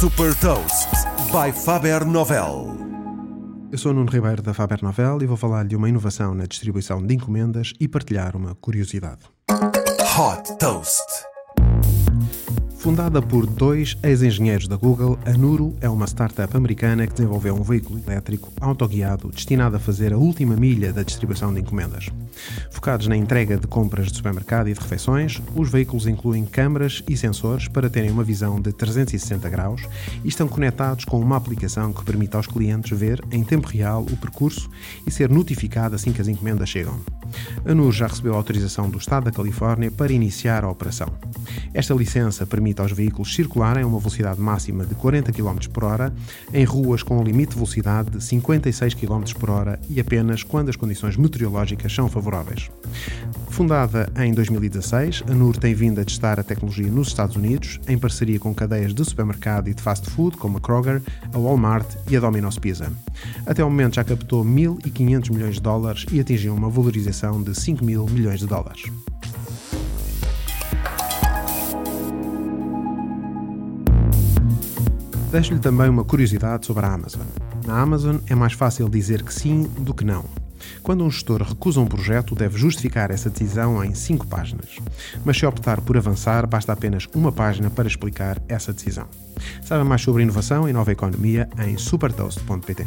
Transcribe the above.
Super Toast by Faber Novel. Eu sou Nuno Ribeiro da Faber Novel e vou falar de uma inovação na distribuição de encomendas e partilhar uma curiosidade. Hot Toast. Fundada por dois ex-engenheiros da Google, a Nuro é uma startup americana que desenvolveu um veículo elétrico autoguiado destinado a fazer a última milha da distribuição de encomendas. Focados na entrega de compras de supermercado e de refeições, os veículos incluem câmaras e sensores para terem uma visão de 360 graus e estão conectados com uma aplicação que permite aos clientes ver em tempo real o percurso e ser notificado assim que as encomendas chegam. A NUR já recebeu autorização do Estado da Califórnia para iniciar a operação. Esta licença permite aos veículos circularem a uma velocidade máxima de 40 km por hora em ruas com um limite de velocidade de 56 km por hora e apenas quando as condições meteorológicas são favoráveis. Fundada em 2016, a NUR tem vindo a testar a tecnologia nos Estados Unidos, em parceria com cadeias de supermercado e de fast food como a Kroger, a Walmart e a Domino's Pizza. Até o momento já captou 1.500 milhões de dólares e atingiu uma valorização de 5 mil milhões de dólares. Deixo-lhe também uma curiosidade sobre a Amazon. Na Amazon é mais fácil dizer que sim do que não. Quando um gestor recusa um projeto, deve justificar essa decisão em cinco páginas. Mas se optar por avançar, basta apenas uma página para explicar essa decisão. Saiba mais sobre inovação e nova economia em supertoast.pt.